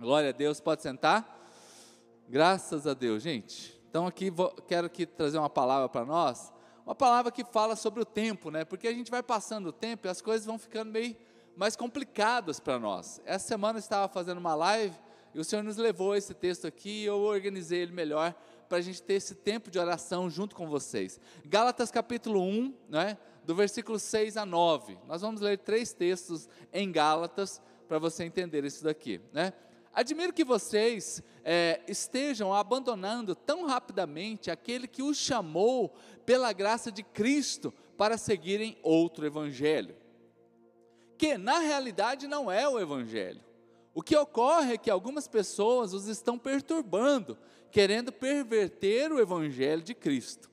Glória a Deus, pode sentar? Graças a Deus, gente. Então aqui vou, quero aqui trazer uma palavra para nós, uma palavra que fala sobre o tempo, né? Porque a gente vai passando o tempo e as coisas vão ficando meio mais complicadas para nós. Essa semana eu estava fazendo uma live e o Senhor nos levou esse texto aqui e eu organizei ele melhor para a gente ter esse tempo de oração junto com vocês. Gálatas capítulo 1, né, do versículo 6 a 9. Nós vamos ler três textos em Gálatas para você entender isso daqui. Né? Admiro que vocês é, estejam abandonando tão rapidamente aquele que os chamou pela graça de Cristo para seguirem outro evangelho. Que na realidade não é o evangelho. O que ocorre é que algumas pessoas os estão perturbando, querendo perverter o evangelho de Cristo.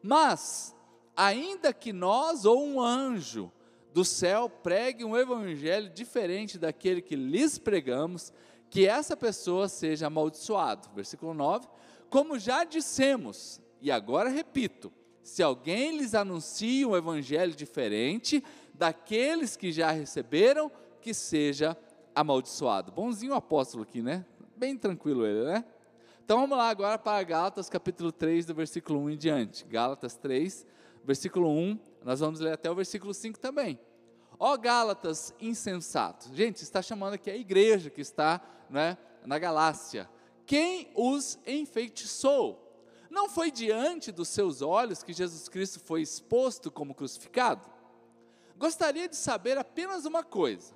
Mas, ainda que nós ou um anjo do céu pregue um evangelho diferente daquele que lhes pregamos, que essa pessoa seja amaldiçoado. Versículo 9. Como já dissemos, e agora repito, se alguém lhes anuncia um evangelho diferente daqueles que já receberam, que seja amaldiçoado. Bonzinho o apóstolo aqui, né? Bem tranquilo ele, né? Então vamos lá agora para Gálatas capítulo 3, do versículo 1 em diante. Gálatas 3, versículo 1, nós vamos ler até o versículo 5 também. Ó Gálatas insensatos. Gente, está chamando aqui a igreja que está né, na Galácia. Quem os enfeitiçou? Não foi diante dos seus olhos que Jesus Cristo foi exposto como crucificado? Gostaria de saber apenas uma coisa: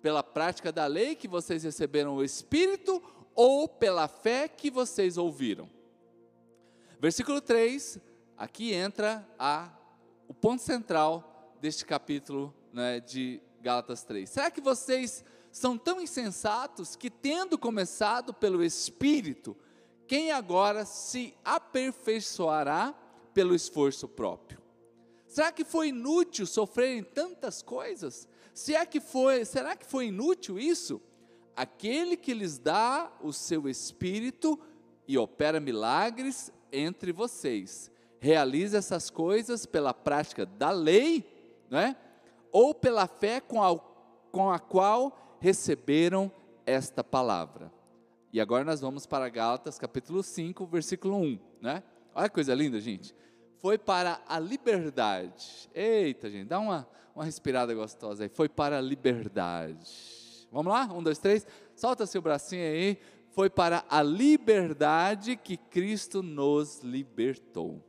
pela prática da lei que vocês receberam o Espírito ou pela fé que vocês ouviram? Versículo 3, aqui entra a, o ponto central deste capítulo né, de Gálatas 3. Será que vocês são tão insensatos que, tendo começado pelo Espírito, quem agora se aperfeiçoará pelo esforço próprio? Será que foi inútil sofrerem tantas coisas? Se é que foi, será que foi inútil isso? Aquele que lhes dá o seu espírito e opera milagres entre vocês, realiza essas coisas pela prática da lei, não é? Ou pela fé com a, com a qual receberam esta palavra. E agora nós vamos para Gálatas capítulo 5, versículo 1, né? Olha que coisa linda, gente. Foi para a liberdade. Eita, gente, dá uma, uma respirada gostosa aí. Foi para a liberdade. Vamos lá? Um, dois, três. Solta seu bracinho aí. Foi para a liberdade que Cristo nos libertou.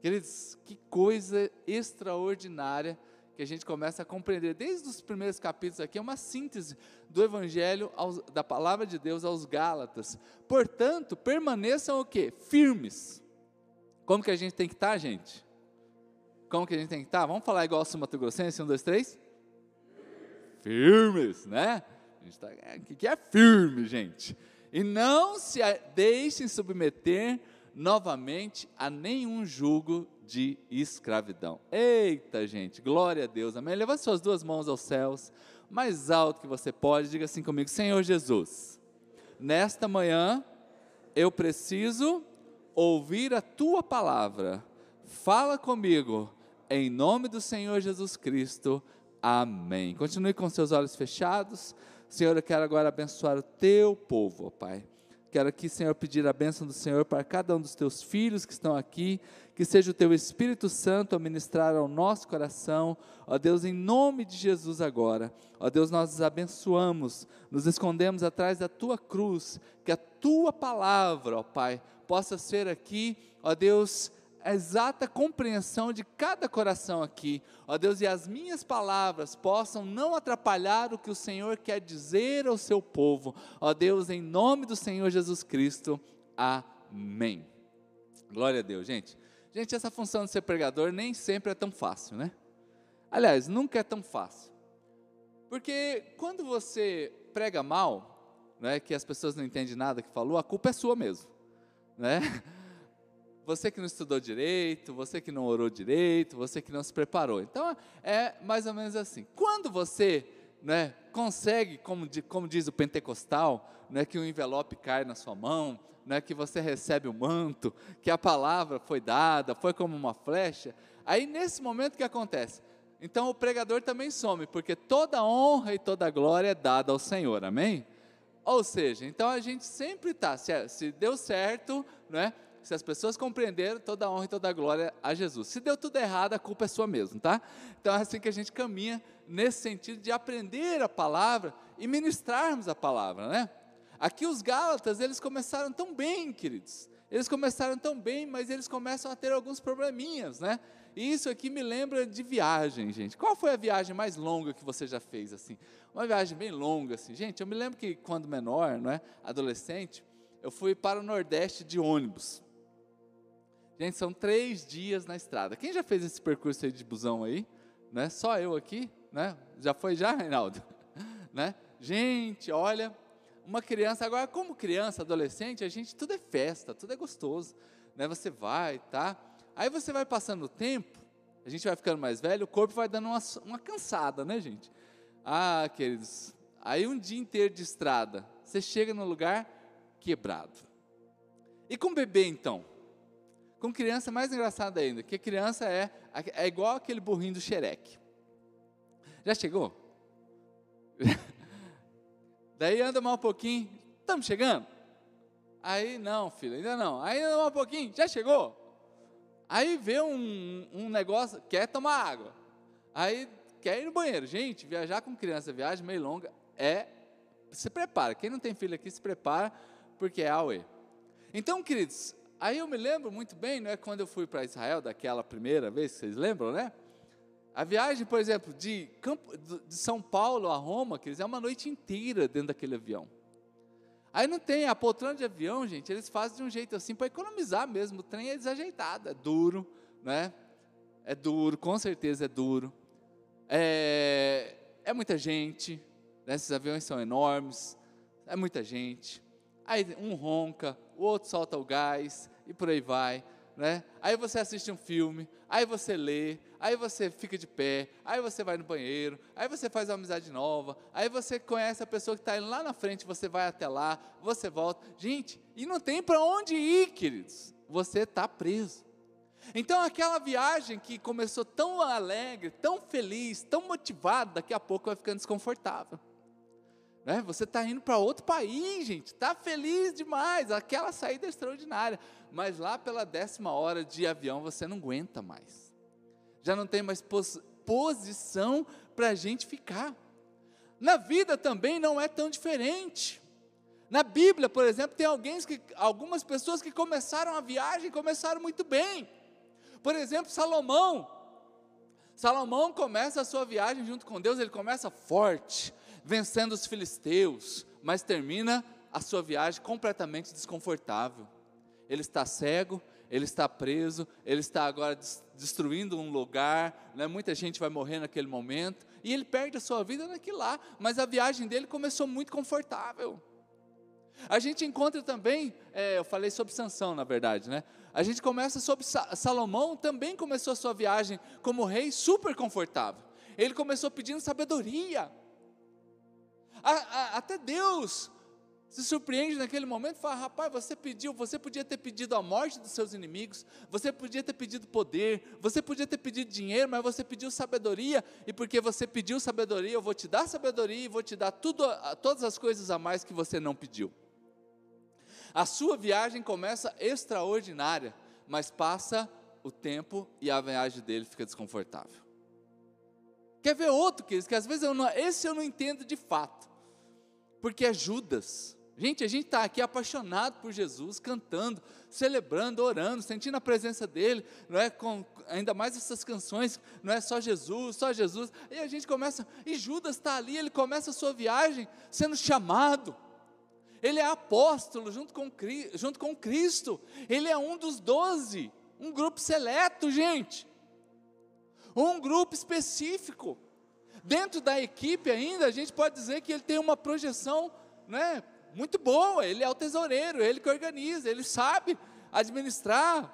Queridos, que coisa extraordinária que a gente começa a compreender desde os primeiros capítulos aqui, é uma síntese do Evangelho, aos, da palavra de Deus aos Gálatas. Portanto, permaneçam o quê? Firmes. Como que a gente tem que estar, tá, gente? Como que a gente tem que estar? Tá? Vamos falar igual o Mato Grossense, um, dois, três? Firmes, né? O tá, é, que é firme, gente? E não se deixem submeter novamente a nenhum jugo de escravidão. Eita, gente, glória a Deus, amém? Levante suas duas mãos aos céus, mais alto que você pode, diga assim comigo: Senhor Jesus, nesta manhã eu preciso ouvir a tua palavra, fala comigo, em nome do Senhor Jesus Cristo, amém. Continue com seus olhos fechados, Senhor, eu quero agora abençoar o teu povo, ó Pai. Quero aqui, Senhor, pedir a bênção do Senhor para cada um dos teus filhos que estão aqui, que seja o teu Espírito Santo a ministrar ao nosso coração, ó Deus, em nome de Jesus agora. Ó Deus, nós os abençoamos, nos escondemos atrás da tua cruz, que a tua palavra, ó Pai, possa ser aqui, ó Deus, a exata compreensão de cada coração aqui. Ó Deus, e as minhas palavras possam não atrapalhar o que o Senhor quer dizer ao seu povo. Ó Deus, em nome do Senhor Jesus Cristo. Amém. Glória a Deus, gente. Gente, essa função de ser pregador nem sempre é tão fácil, né? Aliás, nunca é tão fácil. Porque quando você prega mal, né, que as pessoas não entendem nada que falou, a culpa é sua mesmo, né? Você que não estudou direito, você que não orou direito, você que não se preparou. Então é mais ou menos assim. Quando você né, consegue, como, como diz o pentecostal, né, que o envelope cai na sua mão, né, que você recebe o manto, que a palavra foi dada, foi como uma flecha, aí nesse momento o que acontece? Então o pregador também some, porque toda honra e toda glória é dada ao Senhor, amém? Ou seja, então a gente sempre está, se, se deu certo, né? Se as pessoas compreenderam, toda a honra e toda a glória a Jesus. Se deu tudo errado, a culpa é sua mesmo, tá? Então é assim que a gente caminha nesse sentido de aprender a palavra e ministrarmos a palavra, né? Aqui os Gálatas, eles começaram tão bem, queridos. Eles começaram tão bem, mas eles começam a ter alguns probleminhas, né? E isso aqui me lembra de viagem, gente. Qual foi a viagem mais longa que você já fez assim? Uma viagem bem longa assim. Gente, eu me lembro que quando menor, não é, adolescente, eu fui para o Nordeste de ônibus. Gente, são três dias na estrada. Quem já fez esse percurso aí de busão aí? Né? Só eu aqui, né? Já foi já, Reinaldo? né? Gente, olha, uma criança, agora como criança, adolescente, a gente, tudo é festa, tudo é gostoso. Né? Você vai, tá? Aí você vai passando o tempo, a gente vai ficando mais velho, o corpo vai dando uma, uma cansada, né, gente? Ah, queridos, aí um dia inteiro de estrada, você chega no lugar quebrado. E com bebê, então? Com criança é mais engraçado ainda, que criança é, é igual aquele burrinho do xereque. Já chegou? Daí anda mais um pouquinho, estamos chegando? Aí, não, filho, ainda não. Aí anda mais um pouquinho, já chegou? Aí vê um, um negócio, quer tomar água. Aí quer ir no banheiro. Gente, viajar com criança, viagem meio longa, é. Se prepara. Quem não tem filho aqui, se prepara, porque é Aue. Então, queridos, Aí eu me lembro muito bem, não é quando eu fui para Israel, daquela primeira vez, vocês lembram, né? A viagem, por exemplo, de, Campo, de São Paulo a Roma, que é uma noite inteira dentro daquele avião. Aí não tem, a poltrona de avião, gente, eles fazem de um jeito assim para economizar mesmo. O trem é desajeitado, é duro, né? É duro, com certeza é duro. É, é muita gente, né? esses aviões são enormes, é muita gente. Aí um ronca, o outro solta o gás e por aí vai. Né? Aí você assiste um filme, aí você lê, aí você fica de pé, aí você vai no banheiro, aí você faz uma amizade nova, aí você conhece a pessoa que está lá na frente, você vai até lá, você volta. Gente, e não tem para onde ir, queridos. Você está preso. Então aquela viagem que começou tão alegre, tão feliz, tão motivada, daqui a pouco vai ficando desconfortável. Né? Você está indo para outro país, gente, está feliz demais, aquela saída é extraordinária, mas lá pela décima hora de avião você não aguenta mais, já não tem mais pos posição para a gente ficar. Na vida também não é tão diferente. Na Bíblia, por exemplo, tem que, algumas pessoas que começaram a viagem começaram muito bem. Por exemplo, Salomão. Salomão começa a sua viagem junto com Deus, ele começa forte, vencendo os filisteus, mas termina a sua viagem completamente desconfortável. Ele está cego, ele está preso, ele está agora destruindo um lugar, né? muita gente vai morrer naquele momento, e ele perde a sua vida naquilo lá, mas a viagem dele começou muito confortável. A gente encontra também, é, eu falei sobre Sansão, na verdade, né? A gente começa sobre Salomão, também começou a sua viagem como rei super confortável. Ele começou pedindo sabedoria, a, a, até Deus se surpreende naquele momento e fala: rapaz, você pediu, você podia ter pedido a morte dos seus inimigos, você podia ter pedido poder, você podia ter pedido dinheiro, mas você pediu sabedoria, e porque você pediu sabedoria, eu vou te dar sabedoria e vou te dar tudo, todas as coisas a mais que você não pediu. A sua viagem começa extraordinária, mas passa o tempo e a viagem dele fica desconfortável. Quer ver outro, queridos, que às vezes eu não, esse eu não entendo de fato porque é Judas. Gente, a gente está aqui apaixonado por Jesus, cantando, celebrando, orando, sentindo a presença dele, não é? Com, ainda mais essas canções, não é só Jesus, só Jesus. E a gente começa, e Judas está ali, ele começa a sua viagem sendo chamado. Ele é apóstolo junto com, junto com Cristo. Ele é um dos doze, um grupo seleto, gente. Um grupo específico. Dentro da equipe ainda, a gente pode dizer que ele tem uma projeção né, muito boa, ele é o tesoureiro, ele que organiza, ele sabe administrar.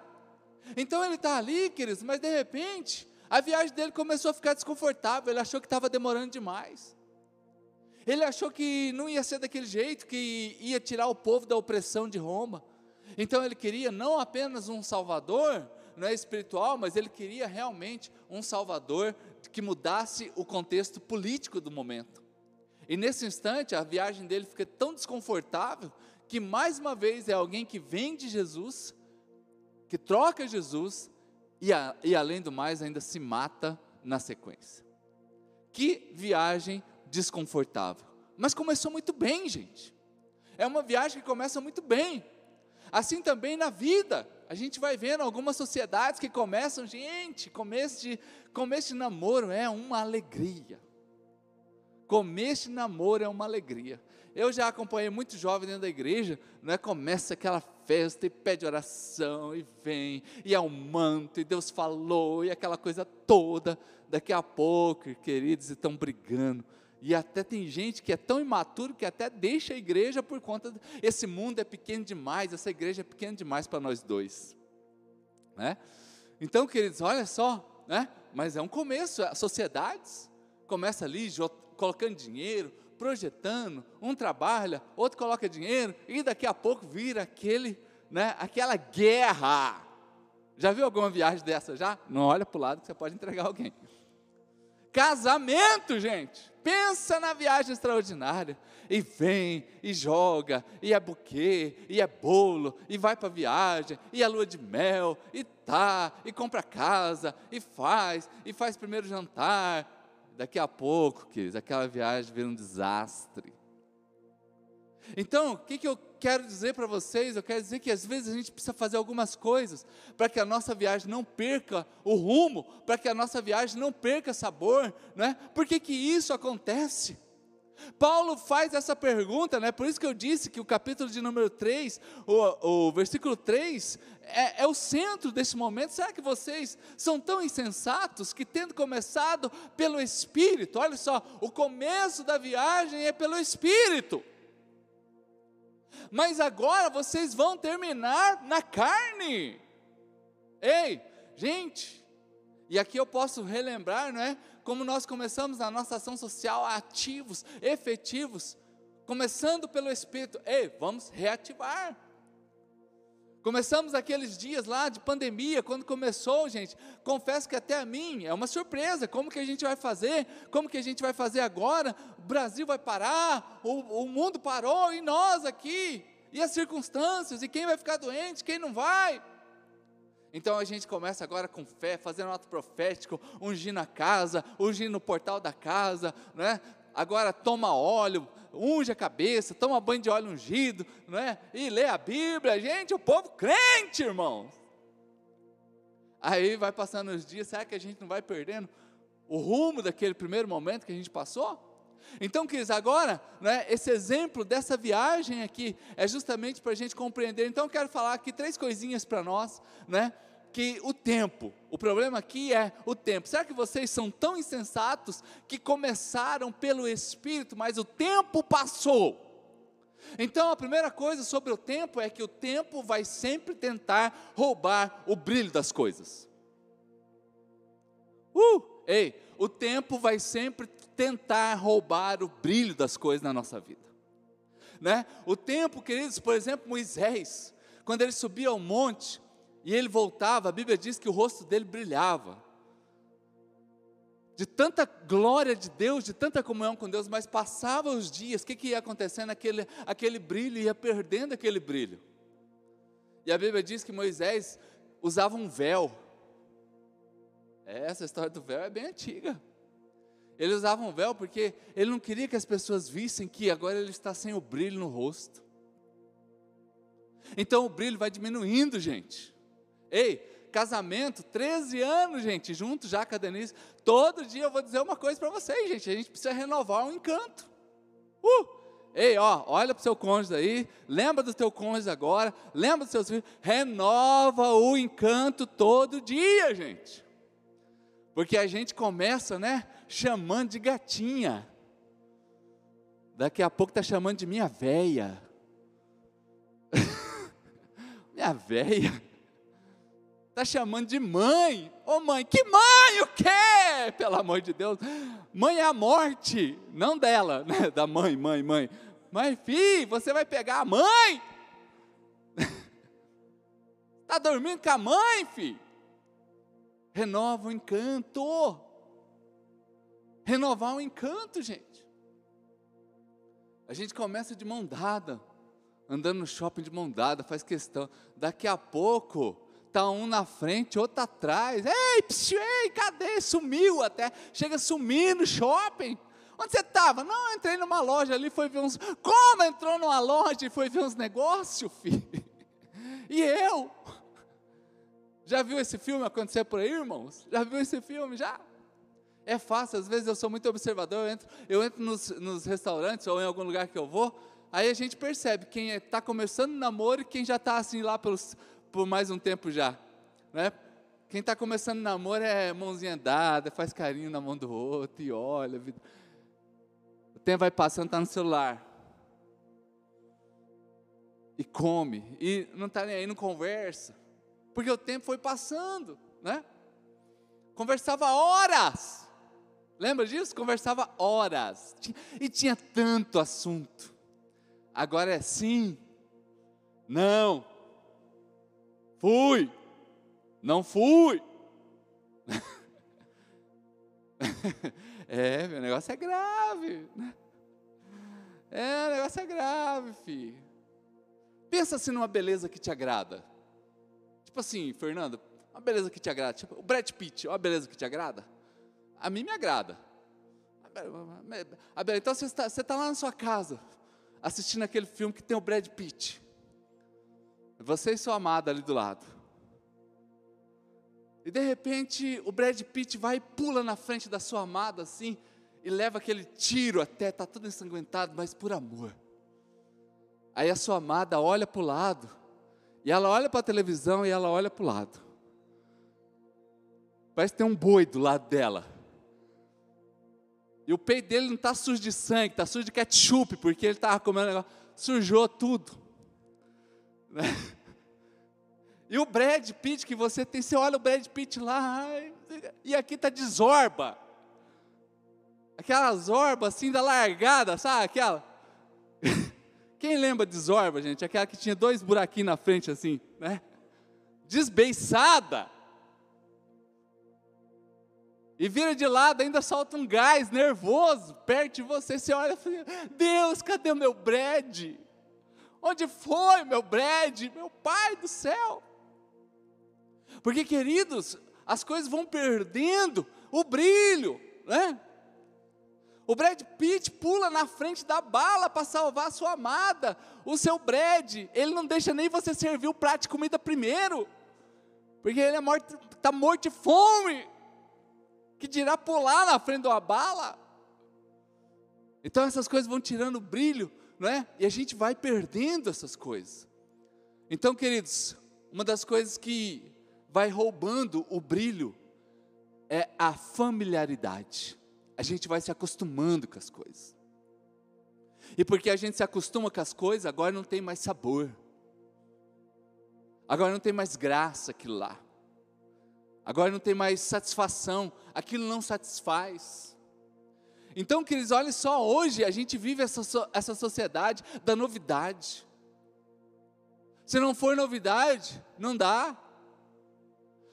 Então ele está ali, queridos, mas de repente, a viagem dele começou a ficar desconfortável, ele achou que estava demorando demais. Ele achou que não ia ser daquele jeito, que ia tirar o povo da opressão de Roma. Então ele queria não apenas um salvador, não é espiritual, mas ele queria realmente um salvador que mudasse o contexto político do momento. E nesse instante, a viagem dele fica tão desconfortável que mais uma vez é alguém que vem de Jesus, que troca Jesus e, a, e além do mais ainda se mata na sequência. Que viagem desconfortável. Mas começou muito bem, gente. É uma viagem que começa muito bem. Assim também na vida. A gente vai vendo algumas sociedades que começam, gente, começo de, começo de namoro é uma alegria. Começo de namoro é uma alegria. Eu já acompanhei muito jovem dentro da igreja, não é? Começa aquela festa e pede oração e vem, e é um manto, e Deus falou, e aquela coisa toda. Daqui a pouco, queridos, estão brigando. E até tem gente que é tão imaturo que até deixa a igreja por conta. Esse mundo é pequeno demais, essa igreja é pequena demais para nós dois. Né? Então, queridos, olha só, né? mas é um começo. As sociedades começa ali colocando dinheiro, projetando, um trabalha, outro coloca dinheiro, e daqui a pouco vira aquele, né, aquela guerra. Já viu alguma viagem dessa já? Não olha para o lado que você pode entregar alguém. Casamento, gente. Pensa na viagem extraordinária. E vem, e joga, e é buquê, e é bolo, e vai para a viagem, e é lua de mel, e tá, e compra casa, e faz, e faz primeiro jantar, Daqui a pouco, queridos, aquela viagem vira um desastre. Então, o que, que eu quero dizer para vocês? Eu quero dizer que às vezes a gente precisa fazer algumas coisas para que a nossa viagem não perca o rumo, para que a nossa viagem não perca sabor, né? Por que, que isso acontece? Paulo faz essa pergunta, né? por isso que eu disse que o capítulo de número 3, o, o versículo 3, é, é, o centro desse momento. Será que vocês são tão insensatos que, tendo começado pelo Espírito, olha só, o começo da viagem é pelo Espírito, mas agora vocês vão terminar na carne. Ei, gente, e aqui eu posso relembrar, não é? como nós começamos a nossa ação social ativos, efetivos, começando pelo Espírito. Ei, vamos reativar. Começamos aqueles dias lá de pandemia, quando começou, gente, confesso que até a mim é uma surpresa, como que a gente vai fazer, como que a gente vai fazer agora, o Brasil vai parar, o, o mundo parou, e nós aqui, e as circunstâncias, e quem vai ficar doente, quem não vai, então a gente começa agora com fé, fazendo um ato profético, ungindo a casa, ungindo o portal da casa, né? Agora toma óleo, unge a cabeça, toma banho de óleo ungido, não é? E lê a Bíblia, gente, o povo crente, irmãos. Aí vai passando os dias, será que a gente não vai perdendo o rumo daquele primeiro momento que a gente passou? Então, queridos, agora, né, esse exemplo dessa viagem aqui é justamente para a gente compreender. Então, eu quero falar aqui três coisinhas para nós, né? Que o tempo, o problema aqui é o tempo. Será que vocês são tão insensatos que começaram pelo Espírito, mas o tempo passou? Então, a primeira coisa sobre o tempo é que o tempo vai sempre tentar roubar o brilho das coisas. Uh, ei, o tempo vai sempre tentar roubar o brilho das coisas na nossa vida. Né? O tempo, queridos, por exemplo, Moisés, quando ele subia ao monte e ele voltava, a Bíblia diz que o rosto dele brilhava. De tanta glória de Deus, de tanta comunhão com Deus, mas passava os dias, o que, que ia acontecendo? Aquele, aquele brilho ia perdendo aquele brilho. E a Bíblia diz que Moisés usava um véu. Essa história do véu é bem antiga. Ele usava um véu porque ele não queria que as pessoas vissem que agora ele está sem o brilho no rosto. Então o brilho vai diminuindo, gente. Ei, casamento, 13 anos, gente, junto já com a Denise. Todo dia eu vou dizer uma coisa para vocês, gente. A gente precisa renovar o encanto. Uh! Ei, ó, olha para o seu cônjuge aí, lembra do teu cônjuge agora, lembra dos seus filhos, renova o encanto todo dia, gente. Porque a gente começa, né, chamando de gatinha. Daqui a pouco está chamando de minha véia. minha véia. Está chamando de mãe. Ô oh, mãe, que mãe? O quê? Pelo amor de Deus. Mãe é a morte. Não dela, né? da mãe, mãe, mãe. Mãe, filho, você vai pegar a mãe? Está dormindo com a mãe, filho? renova o encanto. Renovar o encanto, gente. A gente começa de mão dada, andando no shopping de mão dada, faz questão. Daqui a pouco, tá um na frente, outro atrás. Ei, psiu, ei, cadê? Sumiu até. Chega no shopping. Onde você estava? Não, eu entrei numa loja ali, foi ver uns. Como entrou numa loja e foi ver uns negócios, filho? E eu? Já viu esse filme acontecer por aí, irmãos? Já viu esse filme? Já? É fácil, às vezes eu sou muito observador, eu entro, eu entro nos, nos restaurantes ou em algum lugar que eu vou, aí a gente percebe quem está é, começando namoro e quem já está assim lá pelos, por mais um tempo já. Né? Quem está começando namoro é mãozinha dada, faz carinho na mão do outro e olha. O tempo vai passando, está no celular. E come, e não está nem aí, não conversa. Porque o tempo foi passando, né? Conversava horas. Lembra disso? Conversava horas. E tinha tanto assunto. Agora é sim, não, fui, não fui. é, meu negócio é grave. É, o negócio é grave, filho. Pensa assim numa beleza que te agrada. Tipo assim, Fernando, uma beleza que te agrada. Tipo, o Brad Pitt, uma beleza que te agrada. A mim me agrada. Então você está, você está lá na sua casa, assistindo aquele filme que tem o Brad Pitt. Você e sua amada ali do lado. E de repente o Brad Pitt vai e pula na frente da sua amada assim, e leva aquele tiro até, está todo ensanguentado, mas por amor. Aí a sua amada olha para o lado, e ela olha para a televisão e ela olha para o lado. Parece que tem um boi do lado dela. E o peito dele não está sujo de sangue, está sujo de ketchup, porque ele estava comendo negócio. Sujou tudo. E o Brad Pitt que você tem, você olha o Brad Pitt lá, e aqui está de zorba. Aquela zorba assim da largada, sabe? Aquela. Quem lembra de zorba, gente? Aquela que tinha dois buraquinhos na frente assim, né? Desbeiçada e vira de lado, ainda solta um gás nervoso perto de você. Você olha e fala: Deus, cadê o meu Brad? Onde foi meu Brad? Meu Pai do céu. Porque, queridos, as coisas vão perdendo o brilho, né? O Brad Pitt pula na frente da bala para salvar a sua amada. O seu Brad, ele não deixa nem você servir o prato de comida primeiro, porque ele é morto, está morto de fome que dirá pular na frente de uma bala. Então essas coisas vão tirando o brilho, é? E a gente vai perdendo essas coisas. Então, queridos, uma das coisas que vai roubando o brilho é a familiaridade. A gente vai se acostumando com as coisas. E porque a gente se acostuma com as coisas, agora não tem mais sabor. Agora não tem mais graça aquilo lá. Agora não tem mais satisfação, aquilo não satisfaz. Então, queridos, olha só, hoje a gente vive essa, essa sociedade da novidade. Se não for novidade, não dá.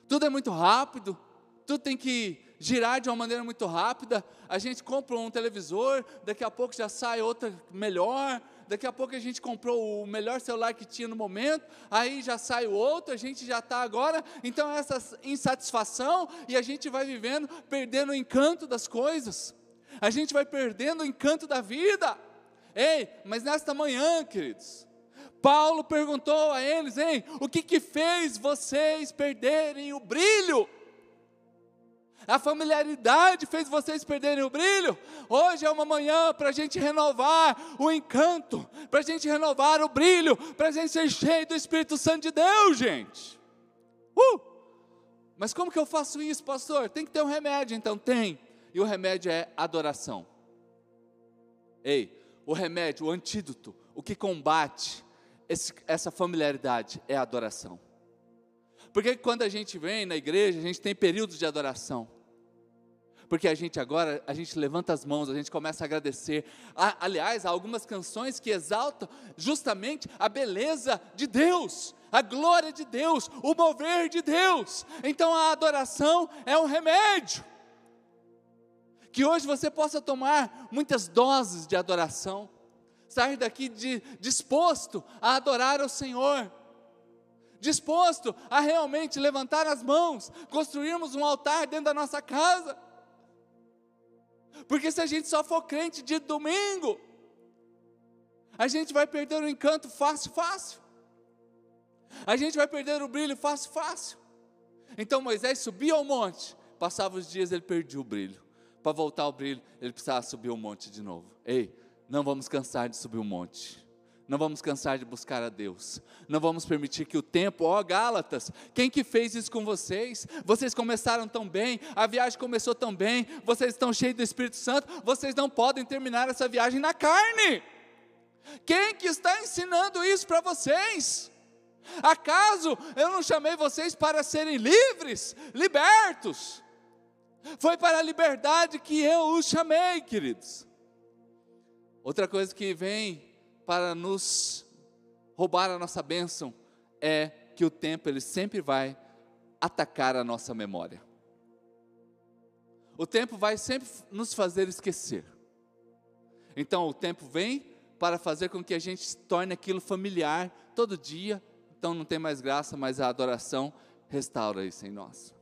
Tudo é muito rápido, tudo tem que girar de uma maneira muito rápida. A gente compra um televisor, daqui a pouco já sai outra melhor, daqui a pouco a gente comprou o melhor celular que tinha no momento, aí já sai o outro, a gente já está agora. Então, essa insatisfação e a gente vai vivendo, perdendo o encanto das coisas, a gente vai perdendo o encanto da vida. Ei, mas nesta manhã, queridos, Paulo perguntou a eles: hein, o que, que fez vocês perderem o brilho? A familiaridade fez vocês perderem o brilho. Hoje é uma manhã para a gente renovar o encanto, para a gente renovar o brilho, para a gente ser cheio do Espírito Santo de Deus, gente. Uh! Mas como que eu faço isso, pastor? Tem que ter um remédio, então tem. E o remédio é adoração. Ei, o remédio, o antídoto, o que combate esse, essa familiaridade é a adoração. Porque quando a gente vem na igreja, a gente tem períodos de adoração porque a gente agora, a gente levanta as mãos, a gente começa a agradecer. aliás, há algumas canções que exaltam justamente a beleza de Deus, a glória de Deus, o mover de Deus. Então a adoração é um remédio. Que hoje você possa tomar muitas doses de adoração. sair daqui de, disposto a adorar o Senhor, disposto a realmente levantar as mãos, construirmos um altar dentro da nossa casa. Porque se a gente só for crente de domingo, a gente vai perder o encanto fácil, fácil. A gente vai perder o brilho fácil, fácil. Então Moisés subia ao monte, passava os dias, ele perdia o brilho. Para voltar ao brilho, ele precisava subir o monte de novo. Ei, não vamos cansar de subir o monte. Não vamos cansar de buscar a Deus. Não vamos permitir que o tempo, ó Gálatas, quem que fez isso com vocês? Vocês começaram tão bem, a viagem começou tão bem, vocês estão cheios do Espírito Santo, vocês não podem terminar essa viagem na carne. Quem que está ensinando isso para vocês? Acaso eu não chamei vocês para serem livres, libertos? Foi para a liberdade que eu os chamei, queridos. Outra coisa que vem para nos roubar a nossa bênção é que o tempo ele sempre vai atacar a nossa memória. O tempo vai sempre nos fazer esquecer. Então o tempo vem para fazer com que a gente torne aquilo familiar todo dia, então não tem mais graça, mas a adoração restaura isso em nós.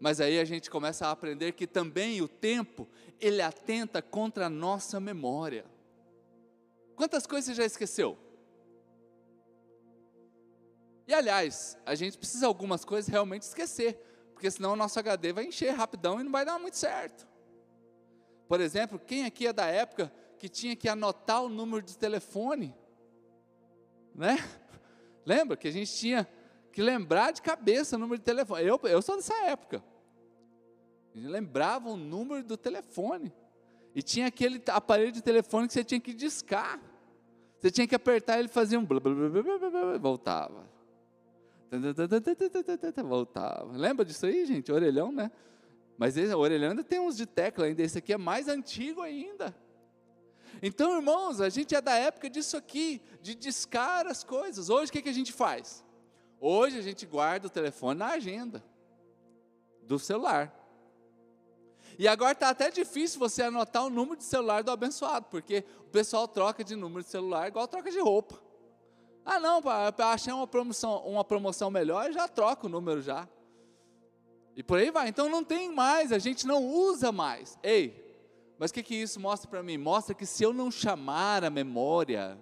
Mas aí a gente começa a aprender que também o tempo, ele atenta contra a nossa memória. Quantas coisas você já esqueceu? E aliás, a gente precisa algumas coisas realmente esquecer, porque senão o nosso HD vai encher rapidão e não vai dar muito certo. Por exemplo, quem aqui é da época que tinha que anotar o número de telefone? Né? Lembra que a gente tinha que lembrar de cabeça o número de telefone. Eu, eu sou dessa época. Gente lembrava o número do telefone. E tinha aquele aparelho de telefone que você tinha que discar. Você tinha que apertar, ele fazia um blá, blá, blá, blá, blá, voltava. Voltava. Lembra disso aí, gente? Orelhão, né? Mas esse, o orelhão ainda tem uns de tecla ainda. Esse aqui é mais antigo ainda. Então, irmãos, a gente é da época disso aqui, de discar as coisas. Hoje o que, que a gente faz? Hoje a gente guarda o telefone na agenda do celular. E agora está até difícil você anotar o número de celular do abençoado, porque o pessoal troca de número de celular igual troca de roupa. Ah, não, achar uma promoção, uma promoção melhor, já troca o número já. E por aí vai. Então não tem mais, a gente não usa mais. Ei, mas o que, que isso mostra para mim? Mostra que se eu não chamar a memória,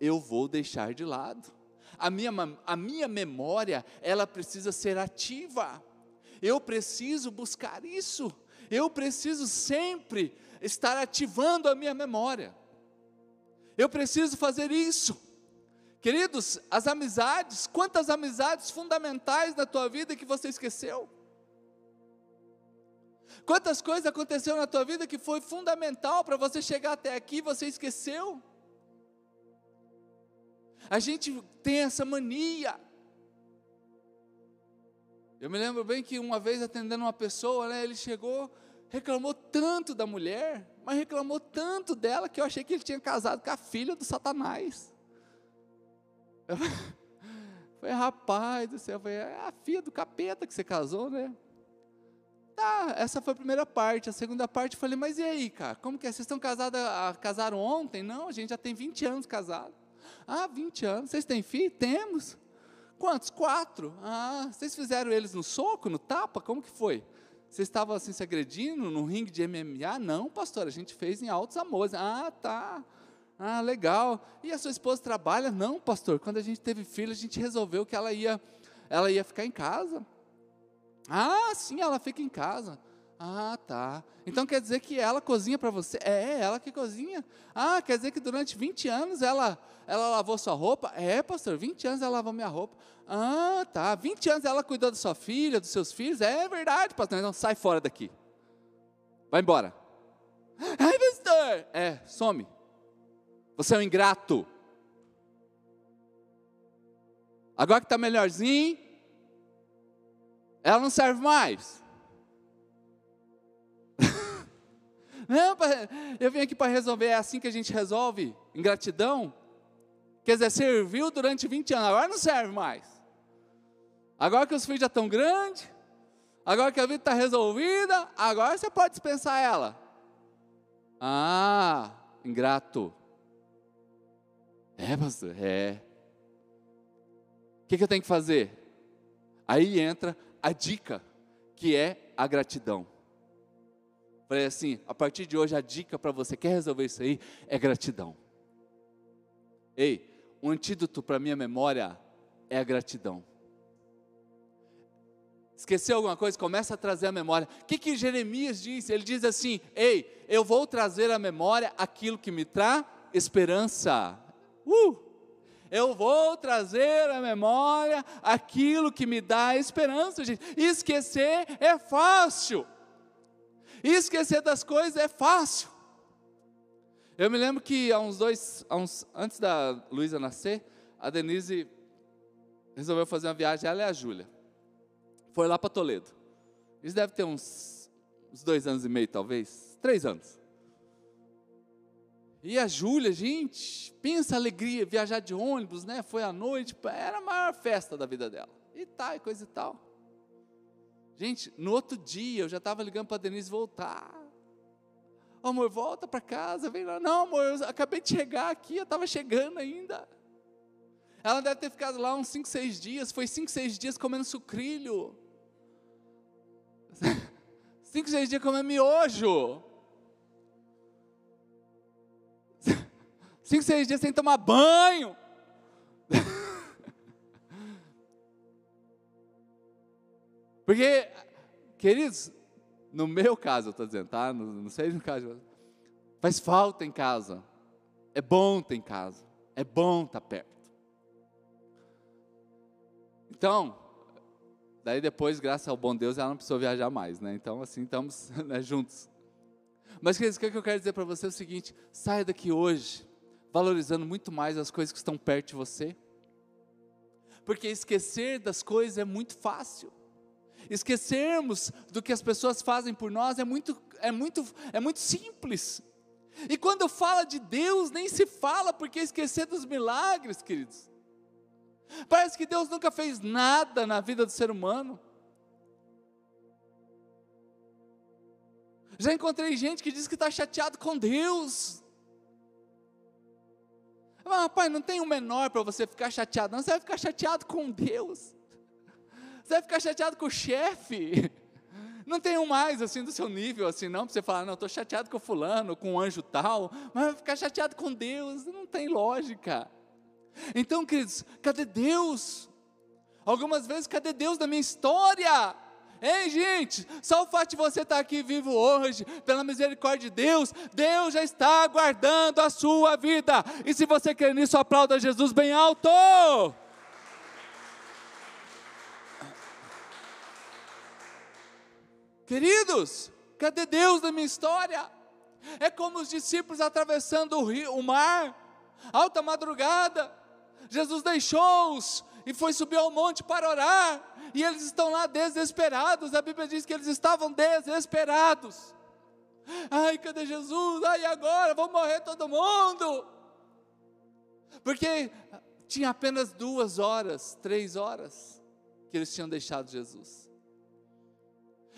eu vou deixar de lado. A minha, a minha memória, ela precisa ser ativa. Eu preciso buscar isso. Eu preciso sempre estar ativando a minha memória. Eu preciso fazer isso. Queridos, as amizades, quantas amizades fundamentais na tua vida que você esqueceu? Quantas coisas aconteceram na tua vida que foi fundamental para você chegar até aqui e você esqueceu? A gente tem essa mania. Eu me lembro bem que uma vez atendendo uma pessoa, né, ele chegou, reclamou tanto da mulher, mas reclamou tanto dela que eu achei que ele tinha casado com a filha do Satanás. Eu falei, rapaz do céu, foi é a filha do capeta que você casou, né? Tá, essa foi a primeira parte. A segunda parte eu falei, mas e aí, cara? Como que é? Vocês estão casados, casaram ontem? Não, a gente já tem 20 anos casado. Ah, 20 anos. Vocês têm filho? Temos. Quantos? Quatro. Ah, vocês fizeram eles no soco, no tapa? Como que foi? Vocês estavam assim se agredindo no ringue de MMA? Não, pastor, a gente fez em altos amores. Ah, tá. Ah, legal. E a sua esposa trabalha? Não, pastor. Quando a gente teve filho, a gente resolveu que ela ia, ela ia ficar em casa. Ah, sim, ela fica em casa. Ah, tá. Então quer dizer que ela cozinha para você? É, ela que cozinha. Ah, quer dizer que durante 20 anos ela, ela lavou sua roupa? É, pastor, 20 anos ela lavou minha roupa. Ah, tá. 20 anos ela cuidou da sua filha, dos seus filhos? É verdade, pastor. Então sai fora daqui. Vai embora. Ai, pastor. É, some. Você é um ingrato. Agora que está melhorzinho, ela não serve mais. Não, eu vim aqui para resolver, é assim que a gente resolve? Ingratidão? Quer dizer, serviu durante 20 anos, agora não serve mais. Agora que os filhos já estão grandes, agora que a vida está resolvida, agora você pode dispensar ela. Ah, ingrato. É, pastor, é. O que, que eu tenho que fazer? Aí entra a dica, que é a gratidão. Falei assim, a partir de hoje a dica para você quer resolver isso aí é gratidão. Ei, um antídoto para minha memória é a gratidão. Esqueceu alguma coisa? Começa a trazer a memória. O que, que Jeremias diz? Ele diz assim: Ei, eu vou trazer à memória aquilo que me traz esperança. Uh! Eu vou trazer à memória aquilo que me dá esperança, gente. Esquecer é fácil. Esquecer das coisas é fácil. Eu me lembro que há uns dois, há uns, antes da Luísa nascer, a Denise resolveu fazer uma viagem, ela e a Júlia. Foi lá para Toledo. Isso deve ter uns, uns dois anos e meio, talvez. Três anos. E a Júlia, gente, pensa a alegria, viajar de ônibus, né? Foi à noite, era a maior festa da vida dela. E tal, e coisa e tal. Gente, no outro dia eu já estava ligando para a Denise voltar. Oh, amor, volta para casa, vem lá. Não, amor, eu acabei de chegar aqui, eu estava chegando ainda. Ela deve ter ficado lá uns 5, 6 dias. Foi 5, 6 dias comendo sucrilho. 5, 6 dias comendo miojo. 5, 6 dias sem tomar banho. Porque, queridos, no meu caso, eu estou dizendo, tá? Não, não sei no caso. Faz falta em casa. É bom ter em casa. É bom estar tá perto. Então, daí depois, graças ao bom Deus, ela não precisou viajar mais, né? Então, assim, estamos né, juntos. Mas, queridos, o que eu quero dizer para você é o seguinte: saia daqui hoje, valorizando muito mais as coisas que estão perto de você. Porque esquecer das coisas é muito fácil. Esquecermos do que as pessoas fazem por nós é muito, é muito, é muito simples. E quando fala de Deus, nem se fala, porque esquecer dos milagres, queridos. Parece que Deus nunca fez nada na vida do ser humano. Já encontrei gente que diz que está chateado com Deus. Mas, rapaz, não tem um menor para você ficar chateado, não. Você vai ficar chateado com Deus. Você vai ficar chateado com o chefe. Não tem um mais assim do seu nível, assim, não, para você falar, não, estou chateado com fulano, com um anjo tal, mas vai ficar chateado com Deus, não tem lógica. Então, queridos, cadê Deus? Algumas vezes, cadê Deus da minha história? Ei, gente, só o fato de você estar aqui vivo hoje, pela misericórdia de Deus, Deus já está guardando a sua vida. E se você quer nisso, aplauda Jesus bem alto. Queridos, cadê Deus da minha história? É como os discípulos atravessando o, rio, o mar, alta madrugada, Jesus deixou-os e foi subir ao monte para orar, e eles estão lá desesperados. A Bíblia diz que eles estavam desesperados. Ai, cadê Jesus? Ai, agora vão morrer todo mundo. Porque tinha apenas duas horas, três horas que eles tinham deixado Jesus.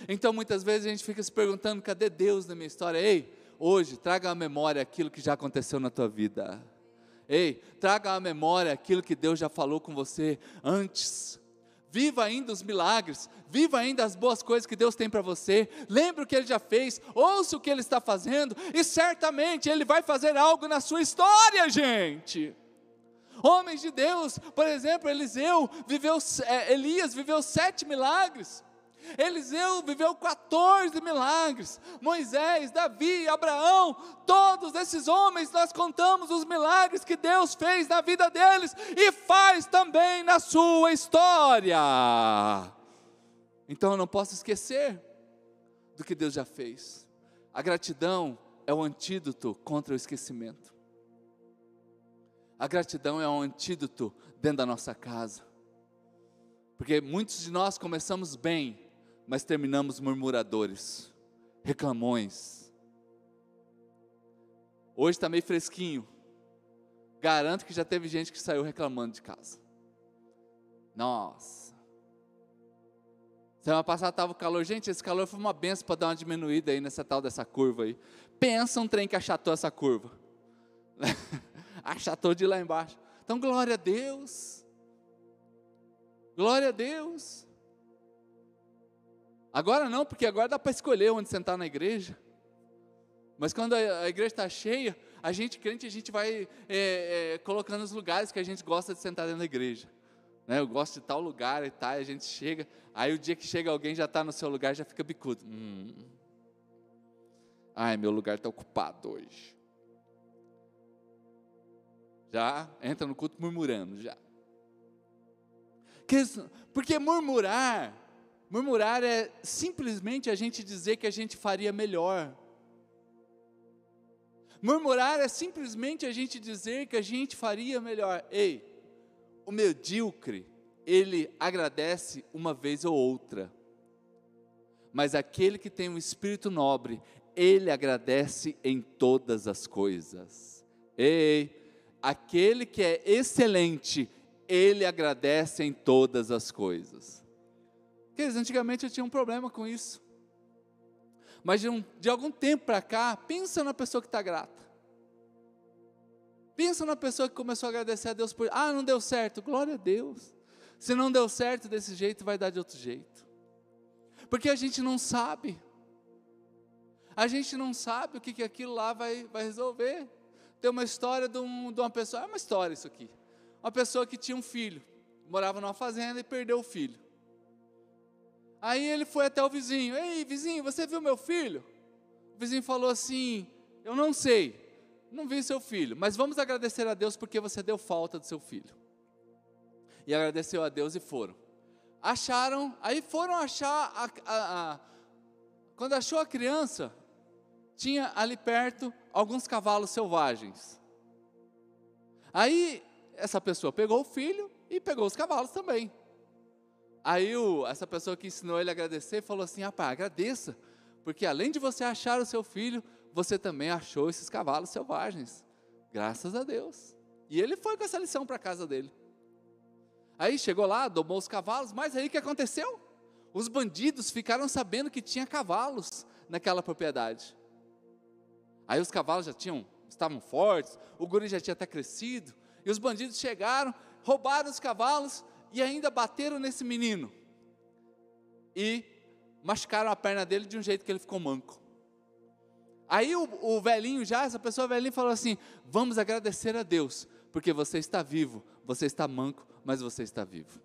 Então muitas vezes a gente fica se perguntando: cadê Deus na minha história? Ei, hoje traga à memória aquilo que já aconteceu na tua vida. Ei, traga à memória aquilo que Deus já falou com você antes. Viva ainda os milagres, viva ainda as boas coisas que Deus tem para você. Lembre o que Ele já fez, ouça o que Ele está fazendo, e certamente Ele vai fazer algo na sua história, gente. Homens de Deus, por exemplo, Eliseu viveu, é, Elias viveu sete milagres. Eliseu viveu 14 milagres. Moisés, Davi, Abraão, todos esses homens, nós contamos os milagres que Deus fez na vida deles e faz também na sua história. Então eu não posso esquecer do que Deus já fez. A gratidão é o antídoto contra o esquecimento. A gratidão é um antídoto dentro da nossa casa. Porque muitos de nós começamos bem, mas terminamos murmuradores, reclamões. Hoje está meio fresquinho. Garanto que já teve gente que saiu reclamando de casa. Nossa. Semana passada estava o calor. Gente, esse calor foi uma benção para dar uma diminuída aí nessa tal dessa curva aí. Pensa um trem que achatou essa curva. achatou de lá embaixo. Então, glória a Deus. Glória a Deus. Agora não, porque agora dá para escolher onde sentar na igreja. Mas quando a, igreja está cheia, a gente crente, a gente vai é, é, colocando os lugares que a gente gosta de sentar dentro da igreja. Né? Eu gosto de tal lugar e tal, a gente chega, aí o dia que chega alguém já está no seu lugar, já fica bicudo. Hum. Ai, meu lugar está ocupado hoje. Já entra no culto murmurando, já. Porque murmurar, murmurar é simplesmente a gente dizer que a gente faria melhor. Murmurar é simplesmente a gente dizer que a gente faria melhor. Ei, o medíocre, ele agradece uma vez ou outra. Mas aquele que tem um espírito nobre, ele agradece em todas as coisas. Ei, aquele que é excelente, ele agradece em todas as coisas. Queridos, antigamente eu tinha um problema com isso. Mas de, um, de algum tempo para cá, pensa na pessoa que está grata. Pensa na pessoa que começou a agradecer a Deus por, ah, não deu certo, glória a Deus. Se não deu certo desse jeito, vai dar de outro jeito. Porque a gente não sabe. A gente não sabe o que, que aquilo lá vai, vai resolver. Tem uma história de, um, de uma pessoa, é uma história isso aqui. Uma pessoa que tinha um filho, morava numa fazenda e perdeu o filho. Aí ele foi até o vizinho: Ei, vizinho, você viu meu filho? O vizinho falou assim: Eu não sei, não vi seu filho, mas vamos agradecer a Deus porque você deu falta do seu filho. E agradeceu a Deus e foram. Acharam, aí foram achar, a, a, a, quando achou a criança, tinha ali perto alguns cavalos selvagens. Aí essa pessoa pegou o filho e pegou os cavalos também. Aí o, essa pessoa que ensinou ele a agradecer falou assim: rapaz, agradeça, porque além de você achar o seu filho, você também achou esses cavalos selvagens. Graças a Deus. E ele foi com essa lição para casa dele. Aí chegou lá, domou os cavalos, mas aí o que aconteceu? Os bandidos ficaram sabendo que tinha cavalos naquela propriedade. Aí os cavalos já tinham, estavam fortes, o guri já tinha até crescido, e os bandidos chegaram, roubaram os cavalos e ainda bateram nesse menino. E machucaram a perna dele de um jeito que ele ficou manco. Aí o, o velhinho já, essa pessoa velhinha falou assim: vamos agradecer a Deus, porque você está vivo, você está manco, mas você está vivo.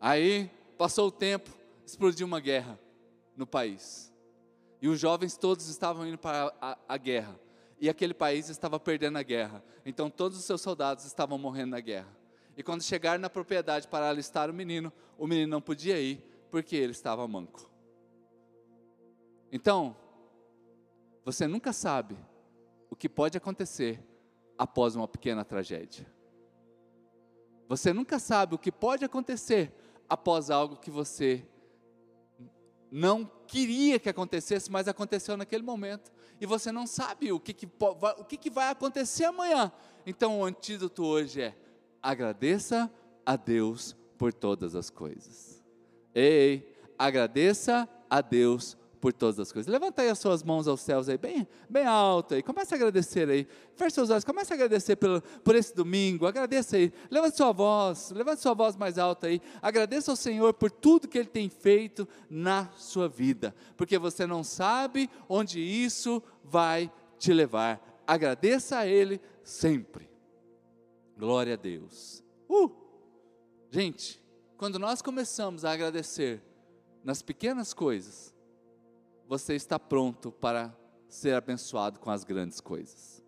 Aí passou o tempo, explodiu uma guerra no país. E os jovens todos estavam indo para a, a, guerra. E aquele país estava perdendo a guerra. Então todos os seus soldados estavam morrendo na guerra. E quando chegaram na propriedade para alistar o menino, o menino não podia ir porque ele estava manco. Então, você nunca sabe o que pode acontecer após uma pequena tragédia. Você nunca sabe o que pode acontecer após algo que você não queria que acontecesse, mas aconteceu naquele momento. E você não sabe o que, que, o que, que vai acontecer amanhã. Então o antídoto hoje é agradeça a Deus por todas as coisas. Ei, agradeça a Deus por todas as coisas. Levanta aí as suas mãos aos céus aí, bem, bem alto aí. Comece a agradecer aí. Feche seus olhos, comece a agradecer pelo, por esse domingo. Agradeça aí. Levante sua voz, levante sua voz mais alta aí. Agradeça ao Senhor por tudo que Ele tem feito na sua vida. Porque você não sabe onde isso vai te levar. Agradeça a Ele sempre. Glória a Deus. Uh! Gente, quando nós começamos a agradecer nas pequenas coisas, você está pronto para ser abençoado com as grandes coisas.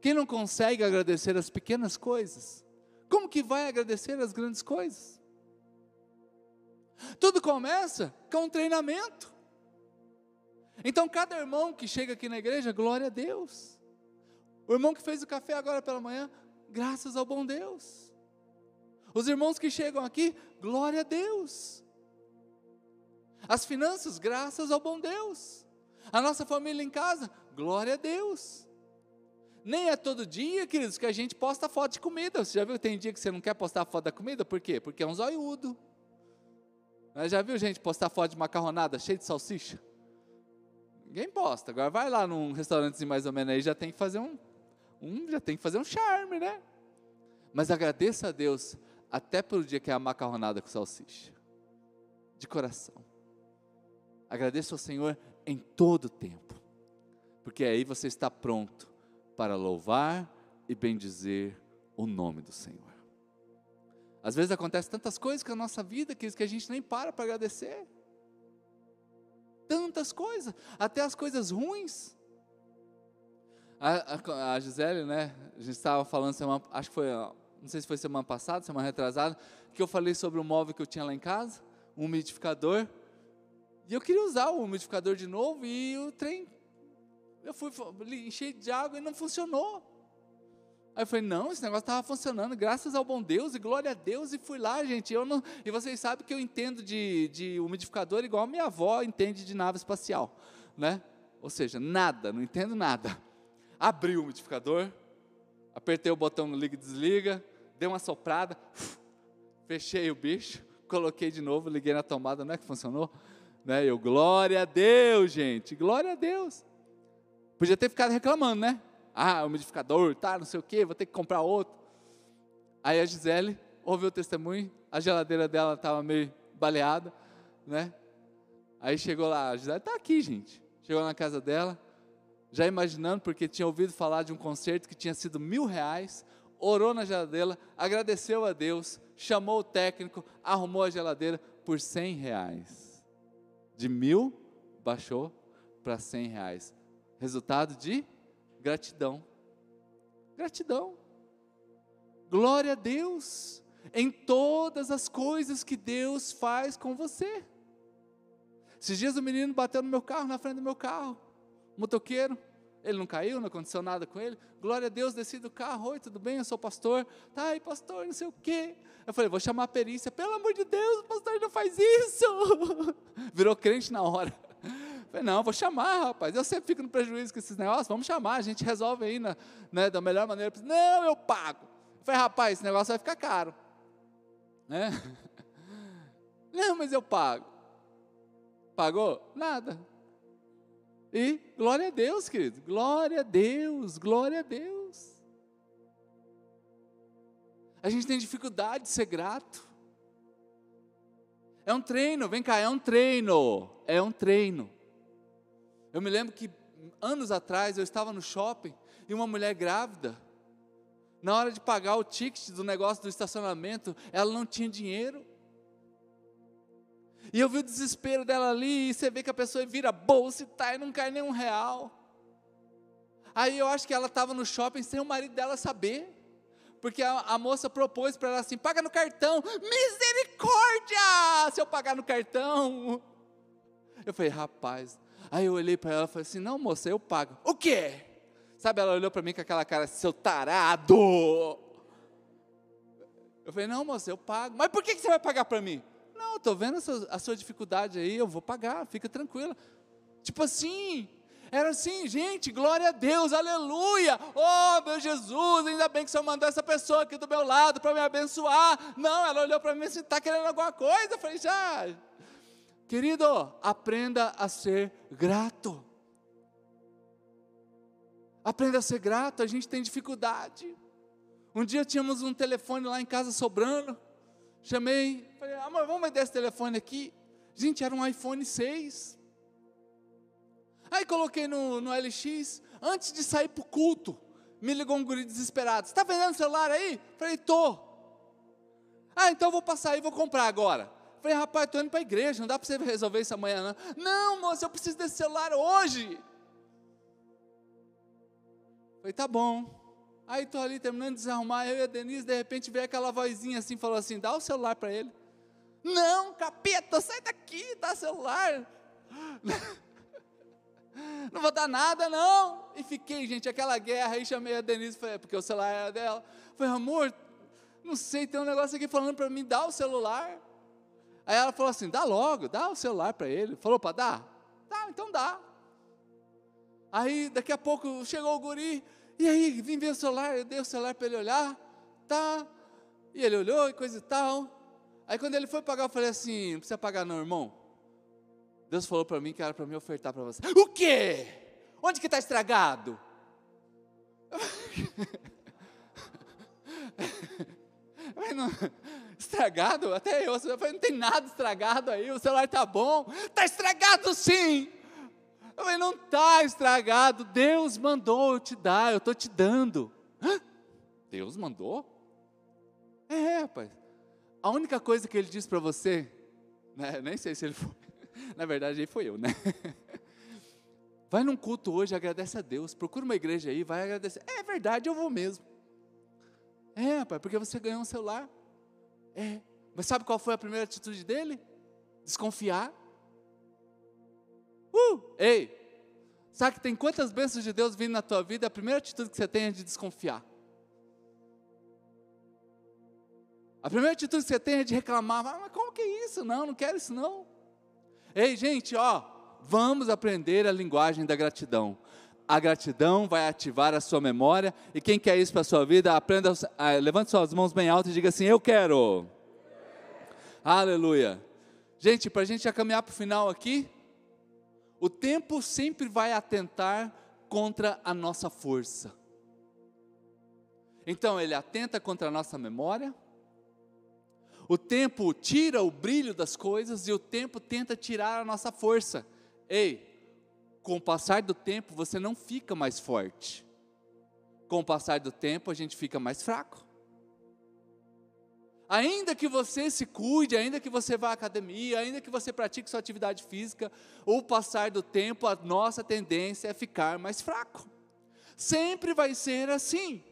Quem não consegue agradecer as pequenas coisas, como que vai agradecer as grandes coisas? Tudo começa com um treinamento. Então, cada irmão que chega aqui na igreja, glória a Deus. O irmão que fez o café agora pela manhã, graças ao bom Deus. Os irmãos que chegam aqui, glória a Deus. As finanças, graças ao bom Deus. A nossa família em casa, glória a Deus. Nem é todo dia, queridos, que a gente posta foto de comida. Você já viu? Tem dia que você não quer postar foto da comida, por quê? Porque é um zoiudo. Já viu gente postar foto de macarronada cheia de salsicha? Ninguém posta. Agora vai lá num restaurante mais ou menos aí, já tem que fazer um, um já tem que fazer um charme, né? Mas agradeça a Deus até pelo dia que é a macarronada com salsicha. De coração. Agradeça ao Senhor em todo o tempo. Porque aí você está pronto para louvar e bendizer o nome do Senhor. Às vezes acontece tantas coisas com a nossa vida que a gente nem para para agradecer. Tantas coisas, até as coisas ruins. A, a, a Gisele, né? A gente estava falando semana, acho que foi, não sei se foi semana passada, semana retrasada, que eu falei sobre o móvel que eu tinha lá em casa, um umidificador. E eu queria usar o umidificador de novo e o trem, eu fui encher de água e não funcionou. Aí eu falei, não, esse negócio estava funcionando, graças ao bom Deus e glória a Deus, e fui lá, gente. Eu não, e vocês sabem que eu entendo de, de umidificador igual a minha avó entende de nave espacial, né? Ou seja, nada, não entendo nada. Abri o umidificador, apertei o botão no liga e desliga, dei uma soprada, fechei o bicho, coloquei de novo, liguei na tomada, não é que funcionou? Né? Eu, glória a Deus, gente, glória a Deus. Podia ter ficado reclamando, né? ah, umidificador, tá, não sei o quê, vou ter que comprar outro. Aí a Gisele ouviu o testemunho, a geladeira dela estava meio baleada, né? Aí chegou lá, a Gisele está aqui, gente. Chegou na casa dela, já imaginando, porque tinha ouvido falar de um concerto que tinha sido mil reais, orou na geladeira, agradeceu a Deus, chamou o técnico, arrumou a geladeira por cem reais. De mil, baixou para cem reais. Resultado de Gratidão. Gratidão. Glória a Deus em todas as coisas que Deus faz com você. Esses dias o menino bateu no meu carro, na frente do meu carro, motoqueiro. Ele não caiu, não aconteceu nada com ele. Glória a Deus, desci do carro. Oi, tudo bem? Eu sou pastor. Tá aí, pastor, não sei o quê. Eu falei, vou chamar a perícia. Pelo amor de Deus, pastor, não faz isso. Virou crente na hora. Falei, não, vou chamar, rapaz. Eu sempre fico no prejuízo com esses negócios, vamos chamar, a gente resolve aí na, né, da melhor maneira. Não, eu pago. Eu falei, rapaz, esse negócio vai ficar caro. Né? Não, mas eu pago. Pagou? Nada. E glória a Deus, querido. Glória a Deus, glória a Deus. A gente tem dificuldade de ser grato. É um treino, vem cá, é um treino. É um treino. Eu me lembro que anos atrás eu estava no shopping e uma mulher grávida, na hora de pagar o ticket do negócio do estacionamento, ela não tinha dinheiro. E eu vi o desespero dela ali, e você vê que a pessoa vira bolsa e tá, e não cai nem um real. Aí eu acho que ela estava no shopping sem o marido dela saber. Porque a, a moça propôs para ela assim: paga no cartão. Misericórdia! Se eu pagar no cartão. Eu falei, rapaz, Aí eu olhei para ela e falei assim: Não, moça, eu pago. O quê? Sabe, ela olhou para mim com aquela cara, seu tarado. Eu falei: Não, moça, eu pago. Mas por que você vai pagar para mim? Não, estou vendo a sua, a sua dificuldade aí, eu vou pagar, fica tranquila. Tipo assim, era assim, gente, glória a Deus, aleluia. Oh, meu Jesus, ainda bem que o Senhor mandou essa pessoa aqui do meu lado para me abençoar. Não, ela olhou para mim assim, está querendo alguma coisa? Eu falei, já, Querido, aprenda a ser grato. Aprenda a ser grato, a gente tem dificuldade. Um dia tínhamos um telefone lá em casa sobrando. Chamei, falei, amor, vamos vender esse telefone aqui. Gente, era um iPhone 6. Aí coloquei no, no LX, antes de sair para o culto, me ligou um guri desesperado. Você está vendendo celular aí? Falei, tô. Ah, então vou passar aí e vou comprar agora. Falei, rapaz, estou indo para a igreja, não dá para você resolver isso amanhã, não. Não, moça, eu preciso desse celular hoje. Falei, tá bom. Aí estou ali terminando de desarrumar, eu e a Denise, de repente veio aquela vozinha assim, falou assim, dá o celular para ele. Não, capeta, sai daqui, dá celular. Não vou dar nada, não. E fiquei, gente, aquela guerra, aí chamei a Denise, falei, é porque o celular era dela. Falei, amor, não sei, tem um negócio aqui falando para mim, dá o celular. Aí ela falou assim: dá logo, dá o celular para ele. Falou para dar? Tá, então dá. Aí daqui a pouco chegou o guri, e aí, vim ver o celular, eu dei o celular para ele olhar, tá? E ele olhou e coisa e tal. Aí quando ele foi pagar, eu falei assim: não precisa pagar não, irmão. Deus falou para mim que era para me ofertar para você. O quê? Onde que está estragado? não, estragado? Até eu, eu falei, não tem nada estragado aí, o celular está bom. Está estragado sim! Eu falei, não está estragado, Deus mandou eu te dar, eu estou te dando. Hã? Deus mandou? É, rapaz. A única coisa que ele disse para você, né, nem sei se ele foi, na verdade aí foi eu, né? Vai num culto hoje, agradece a Deus, procura uma igreja aí, vai agradecer. É verdade, eu vou mesmo. É, rapaz, porque você ganhou um celular. É. Mas sabe qual foi a primeira atitude dele? Desconfiar. Uh, ei, sabe que tem quantas bênçãos de Deus vindo na tua vida? A primeira atitude que você tem é de desconfiar. A primeira atitude que você tem é de reclamar. Ah, mas como que é isso? Não, não quero isso não. Ei, gente, ó, vamos aprender a linguagem da gratidão. A gratidão vai ativar a sua memória. E quem quer isso para a sua vida, aprenda, levante suas mãos bem altas e diga assim: Eu quero. Aleluia. Gente, para a gente já caminhar para o final aqui, o tempo sempre vai atentar contra a nossa força. Então, ele atenta contra a nossa memória, o tempo tira o brilho das coisas e o tempo tenta tirar a nossa força. Ei, com o passar do tempo você não fica mais forte. Com o passar do tempo a gente fica mais fraco. Ainda que você se cuide, ainda que você vá à academia, ainda que você pratique sua atividade física, o passar do tempo, a nossa tendência é ficar mais fraco. Sempre vai ser assim.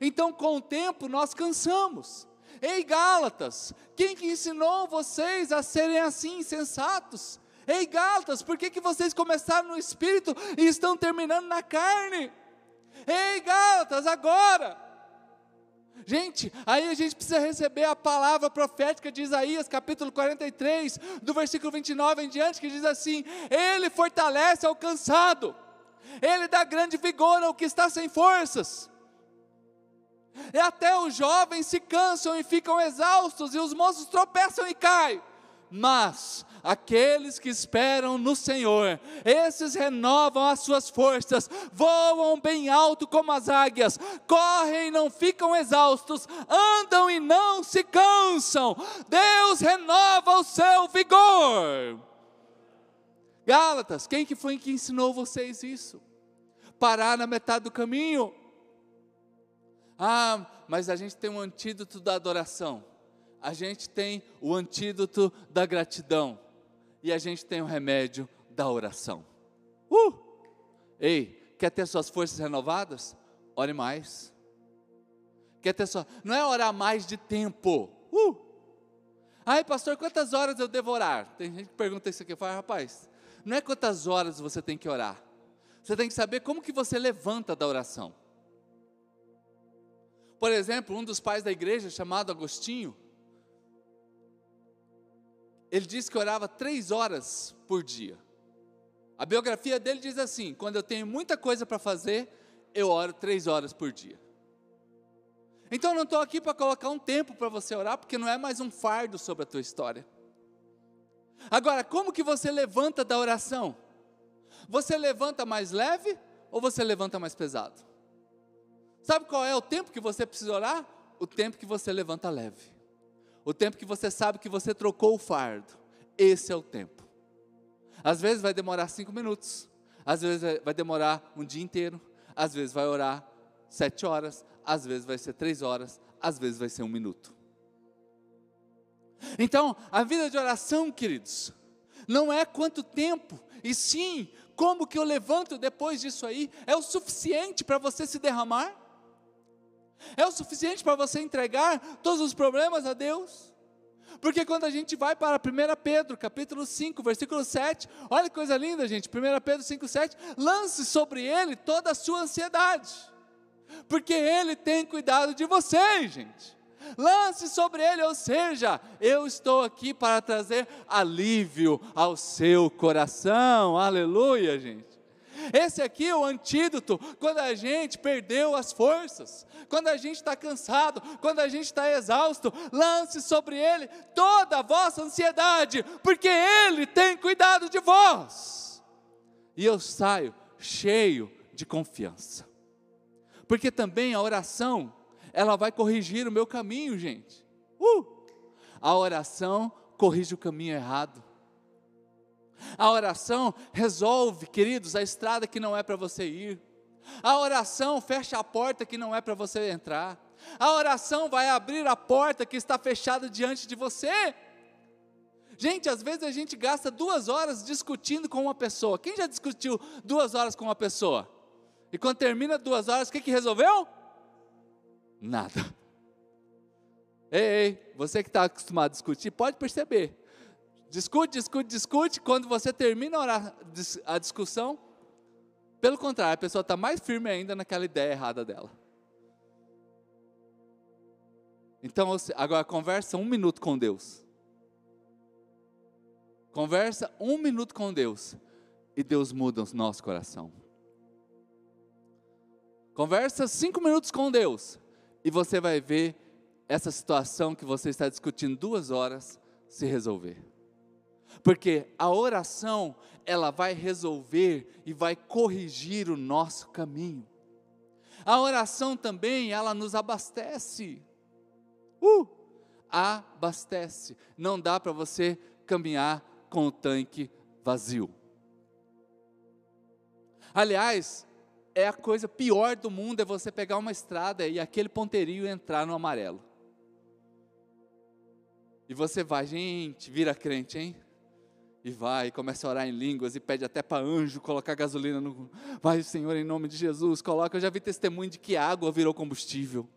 Então, com o tempo, nós cansamos. Ei, Gálatas, quem que ensinou vocês a serem assim, sensatos? Ei, Gálatas, por que, que vocês começaram no espírito e estão terminando na carne? Ei, Gálatas, agora! Gente, aí a gente precisa receber a palavra profética de Isaías, capítulo 43, do versículo 29 em diante, que diz assim: Ele fortalece ao cansado, Ele dá grande vigor ao que está sem forças. E até os jovens se cansam e ficam exaustos, e os moços tropeçam e caem. Mas aqueles que esperam no Senhor, esses renovam as suas forças, voam bem alto como as águias, correm e não ficam exaustos, andam e não se cansam. Deus renova o seu vigor. Gálatas, quem que foi que ensinou vocês isso? Parar na metade do caminho. Ah, mas a gente tem um antídoto da adoração. A gente tem o antídoto da gratidão. E a gente tem o remédio da oração. Uh! Ei, quer ter suas forças renovadas? Ore mais. Quer ter sua. Não é orar mais de tempo. Uh! Ai, pastor, quantas horas eu devo orar? Tem gente que pergunta isso aqui. Fala, rapaz, não é quantas horas você tem que orar. Você tem que saber como que você levanta da oração. Por exemplo, um dos pais da igreja, chamado Agostinho, ele disse que orava três horas por dia. A biografia dele diz assim: quando eu tenho muita coisa para fazer, eu oro três horas por dia. Então não estou aqui para colocar um tempo para você orar, porque não é mais um fardo sobre a tua história. Agora, como que você levanta da oração? Você levanta mais leve ou você levanta mais pesado? Sabe qual é o tempo que você precisa orar? O tempo que você levanta leve. O tempo que você sabe que você trocou o fardo. Esse é o tempo. Às vezes vai demorar cinco minutos. Às vezes vai demorar um dia inteiro. Às vezes vai orar sete horas. Às vezes vai ser três horas. Às vezes vai ser um minuto. Então, a vida de oração, queridos, não é quanto tempo, e sim como que eu levanto depois disso aí, é o suficiente para você se derramar? É o suficiente para você entregar todos os problemas a Deus? Porque quando a gente vai para 1 Pedro, capítulo 5, versículo 7, olha que coisa linda, gente. 1 Pedro 5, 7, lance sobre ele toda a sua ansiedade, porque ele tem cuidado de você, gente. Lance sobre ele, ou seja, eu estou aqui para trazer alívio ao seu coração, aleluia, gente. Esse aqui é o antídoto quando a gente perdeu as forças, quando a gente está cansado, quando a gente está exausto. Lance sobre Ele toda a vossa ansiedade, porque Ele tem cuidado de vós. E eu saio cheio de confiança, porque também a oração, ela vai corrigir o meu caminho, gente. Uh! A oração corrige o caminho errado. A oração resolve, queridos, a estrada que não é para você ir. A oração fecha a porta que não é para você entrar. A oração vai abrir a porta que está fechada diante de você. Gente, às vezes a gente gasta duas horas discutindo com uma pessoa. Quem já discutiu duas horas com uma pessoa? E quando termina duas horas, o que, que resolveu? Nada. Ei, ei, você que está acostumado a discutir, pode perceber. Discute, discute, discute. Quando você termina a discussão, pelo contrário, a pessoa está mais firme ainda naquela ideia errada dela. Então, agora conversa um minuto com Deus. Conversa um minuto com Deus. E Deus muda o nosso coração. Conversa cinco minutos com Deus. E você vai ver essa situação que você está discutindo duas horas se resolver. Porque a oração, ela vai resolver e vai corrigir o nosso caminho. A oração também, ela nos abastece. Uh! Abastece. Não dá para você caminhar com o tanque vazio. Aliás, é a coisa pior do mundo é você pegar uma estrada e aquele ponteirinho entrar no amarelo. E você vai, gente, vira crente, hein? E vai, começa a orar em línguas e pede até para anjo colocar gasolina no. Vai, Senhor, em nome de Jesus, coloca. Eu já vi testemunho de que água virou combustível.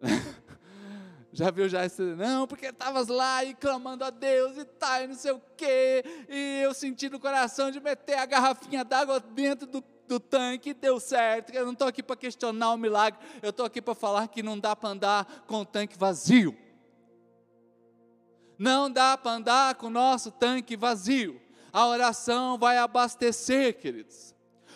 já viu já esse. Não, porque estavas lá e clamando a Deus e tá, e não sei o quê. E eu senti no coração de meter a garrafinha d'água dentro do do tanque deu certo. Eu não estou aqui para questionar o milagre, eu estou aqui para falar que não dá para andar com o tanque vazio. Não dá para andar com o nosso tanque vazio. A oração vai abastecer, queridos.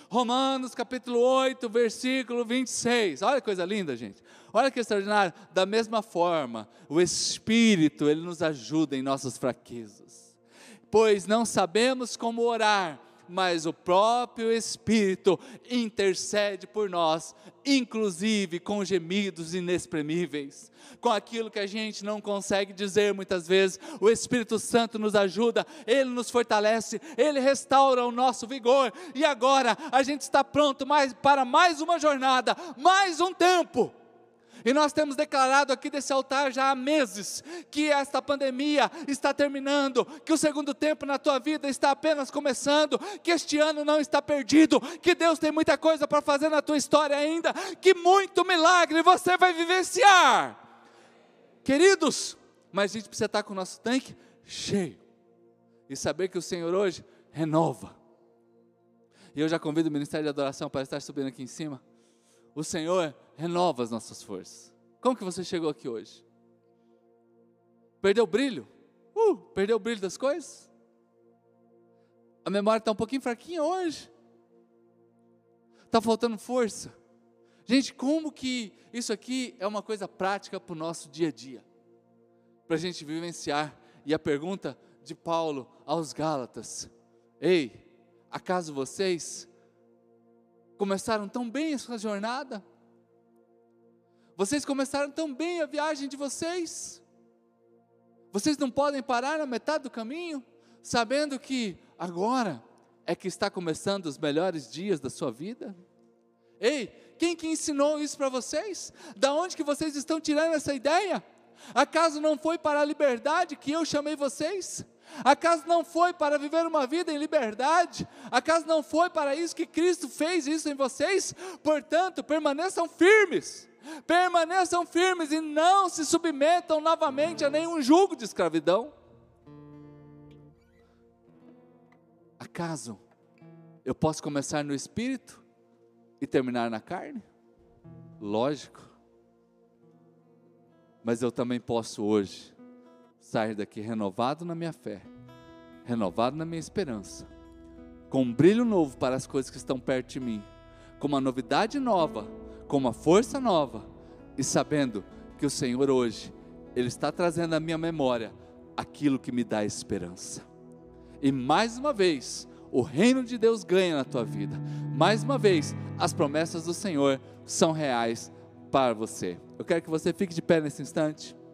Romanos capítulo 8, versículo 26. Olha que coisa linda, gente. Olha que extraordinário. Da mesma forma, o Espírito, ele nos ajuda em nossas fraquezas. Pois não sabemos como orar, mas o próprio Espírito intercede por nós, inclusive com gemidos inexprimíveis, com aquilo que a gente não consegue dizer muitas vezes. O Espírito Santo nos ajuda, ele nos fortalece, ele restaura o nosso vigor, e agora a gente está pronto mais, para mais uma jornada, mais um tempo e nós temos declarado aqui desse altar já há meses que esta pandemia está terminando, que o segundo tempo na tua vida está apenas começando, que este ano não está perdido, que Deus tem muita coisa para fazer na tua história ainda, que muito milagre você vai vivenciar. Queridos, mas a gente precisa estar com o nosso tanque cheio e saber que o Senhor hoje renova. E eu já convido o Ministério de Adoração para estar subindo aqui em cima. O Senhor renova as nossas forças. Como que você chegou aqui hoje? Perdeu o brilho? Uh, perdeu o brilho das coisas? A memória está um pouquinho fraquinha hoje. Está faltando força. Gente, como que isso aqui é uma coisa prática para o nosso dia a dia? Para a gente vivenciar. E a pergunta de Paulo aos Gálatas: Ei, acaso vocês começaram tão bem a sua jornada? Vocês começaram tão bem a viagem de vocês? Vocês não podem parar na metade do caminho, sabendo que agora é que está começando os melhores dias da sua vida? Ei, quem que ensinou isso para vocês? Da onde que vocês estão tirando essa ideia? Acaso não foi para a liberdade que eu chamei vocês? Acaso não foi para viver uma vida em liberdade? Acaso não foi para isso que Cristo fez isso em vocês? Portanto, permaneçam firmes permaneçam firmes e não se submetam novamente a nenhum jugo de escravidão. Acaso eu posso começar no espírito e terminar na carne? Lógico. Mas eu também posso hoje sair daqui renovado na minha fé, renovado na minha esperança, com um brilho novo para as coisas que estão perto de mim, com uma novidade nova, com uma força nova, e sabendo que o Senhor hoje, Ele está trazendo à minha memória aquilo que me dá esperança. E mais uma vez, o reino de Deus ganha na tua vida. Mais uma vez, as promessas do Senhor são reais para você. Eu quero que você fique de pé nesse instante.